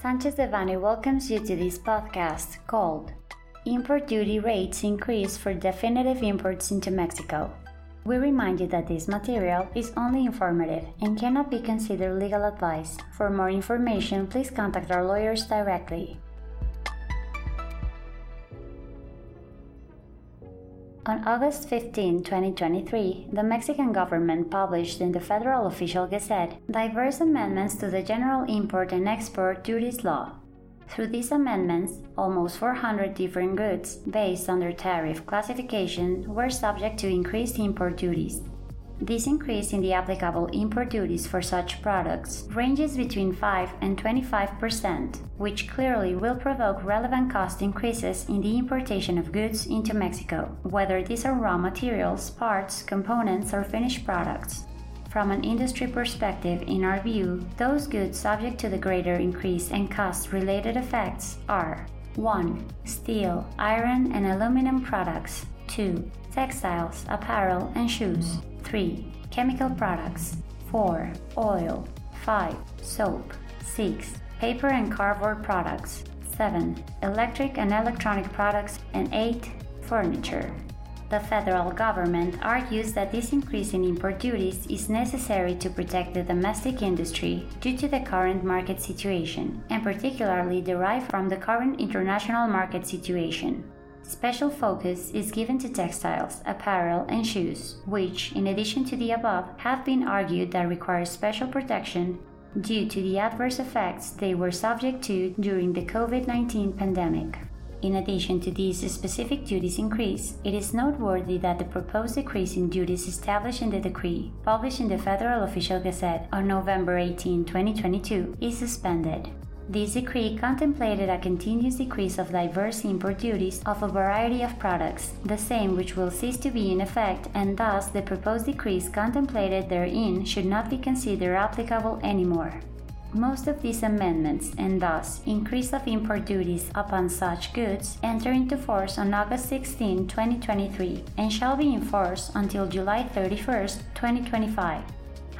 Sanchez Devanny welcomes you to this podcast called Import Duty Rates Increase for Definitive Imports into Mexico. We remind you that this material is only informative and cannot be considered legal advice. For more information, please contact our lawyers directly. On August 15, 2023, the Mexican government published in the Federal Official Gazette diverse amendments to the General Import and Export Duties Law. Through these amendments, almost 400 different goods, based on their tariff classification, were subject to increased import duties. This increase in the applicable import duties for such products ranges between 5 and 25 percent, which clearly will provoke relevant cost increases in the importation of goods into Mexico, whether these are raw materials, parts, components, or finished products. From an industry perspective, in our view, those goods subject to the greater increase and cost related effects are 1. Steel, iron, and aluminum products, 2. Textiles, apparel, and shoes. 3. Chemical products. 4. Oil. 5. Soap. 6. Paper and cardboard products. 7. Electric and electronic products. And 8. Furniture. The federal government argues that this increase in import duties is necessary to protect the domestic industry due to the current market situation, and particularly derived from the current international market situation. Special focus is given to textiles, apparel, and shoes, which, in addition to the above, have been argued that require special protection due to the adverse effects they were subject to during the COVID 19 pandemic. In addition to these specific duties increase, it is noteworthy that the proposed decrease in duties established in the decree, published in the Federal Official Gazette on November 18, 2022, is suspended. This decree contemplated a continuous decrease of diverse import duties of a variety of products, the same which will cease to be in effect, and thus the proposed decrease contemplated therein should not be considered applicable anymore. Most of these amendments, and thus increase of import duties upon such goods, enter into force on August 16, 2023, and shall be in force until July 31, 2025.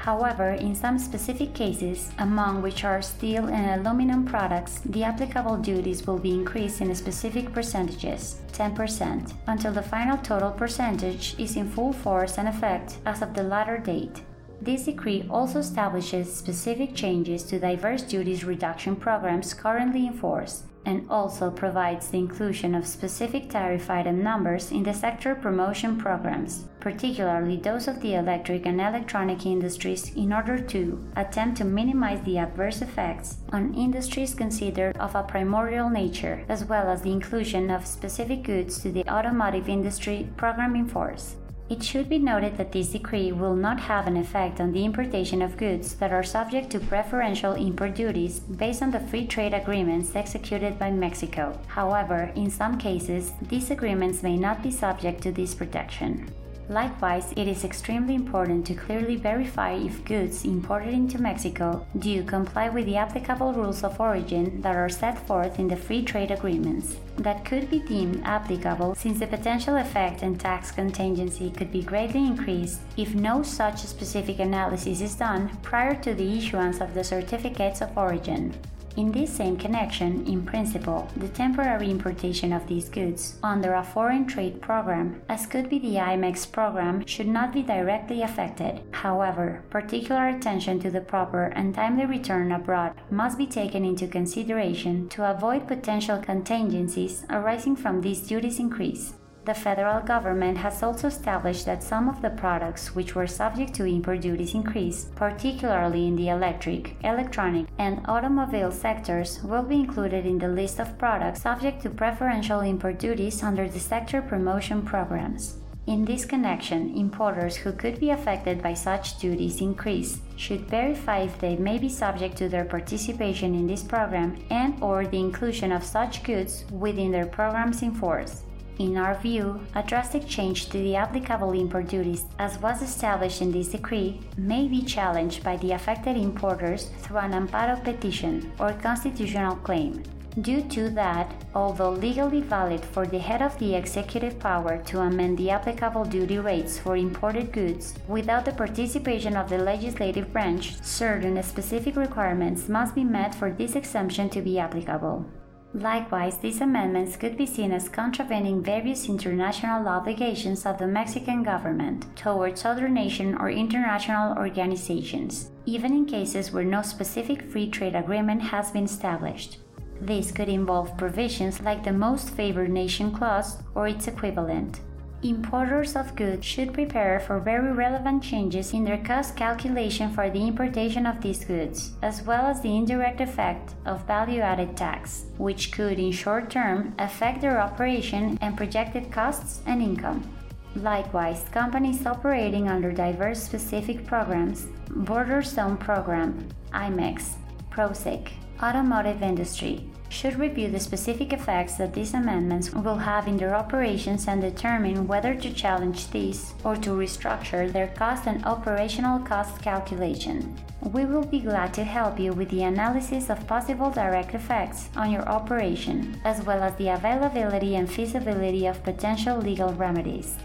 However, in some specific cases, among which are steel and aluminum products, the applicable duties will be increased in specific percentages, 10%, until the final total percentage is in full force and effect as of the latter date. This decree also establishes specific changes to diverse duties reduction programs currently in force, and also provides the inclusion of specific tariff item numbers in the sector promotion programs, particularly those of the electric and electronic industries, in order to attempt to minimize the adverse effects on industries considered of a primordial nature, as well as the inclusion of specific goods to the automotive industry program in force. It should be noted that this decree will not have an effect on the importation of goods that are subject to preferential import duties based on the free trade agreements executed by Mexico. However, in some cases, these agreements may not be subject to this protection. Likewise, it is extremely important to clearly verify if goods imported into Mexico do comply with the applicable rules of origin that are set forth in the free trade agreements. That could be deemed applicable since the potential effect and tax contingency could be greatly increased if no such specific analysis is done prior to the issuance of the certificates of origin. In this same connection, in principle, the temporary importation of these goods under a foreign trade program, as could be the IMMEX program, should not be directly affected. However, particular attention to the proper and timely return abroad must be taken into consideration to avoid potential contingencies arising from these duties increase. The federal government has also established that some of the products which were subject to import duties increase, particularly in the electric, electronic, and automobile sectors, will be included in the list of products subject to preferential import duties under the sector promotion programs. In this connection, importers who could be affected by such duties increase should verify if they may be subject to their participation in this program and or the inclusion of such goods within their programs in force. In our view, a drastic change to the applicable import duties, as was established in this decree, may be challenged by the affected importers through an amparo petition or constitutional claim. due to that, although legally valid for the head of the executive power to amend the applicable duty rates for imported goods, without the participation of the legislative branch, certain specific requirements must be met for this exemption to be applicable. Likewise, these amendments could be seen as contravening various international obligations of the Mexican government towards other nation or international organizations, even in cases where no specific free trade agreement has been established. This could involve provisions like the Most Favored Nation Clause or its equivalent. Importers of goods should prepare for very relevant changes in their cost calculation for the importation of these goods, as well as the indirect effect of value added tax, which could, in short term, affect their operation and projected costs and income. Likewise, companies operating under diverse specific programs, Border Zone Program, IMMEX, PROSEC, automotive industry, should review the specific effects that these amendments will have in their operations and determine whether to challenge these or to restructure their cost and operational cost calculation. We will be glad to help you with the analysis of possible direct effects on your operation, as well as the availability and feasibility of potential legal remedies.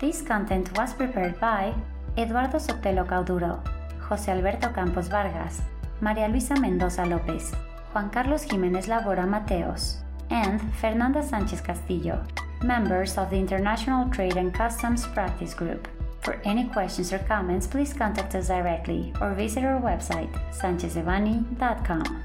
This content was prepared by Eduardo Sotelo Cauduro, José Alberto Campos Vargas, María Luisa Mendoza López, Juan Carlos Jiménez Labora Mateos, and Fernanda Sánchez Castillo, members of the International Trade and Customs Practice Group. For any questions or comments, please contact us directly or visit our website, sanchezdevanny.com.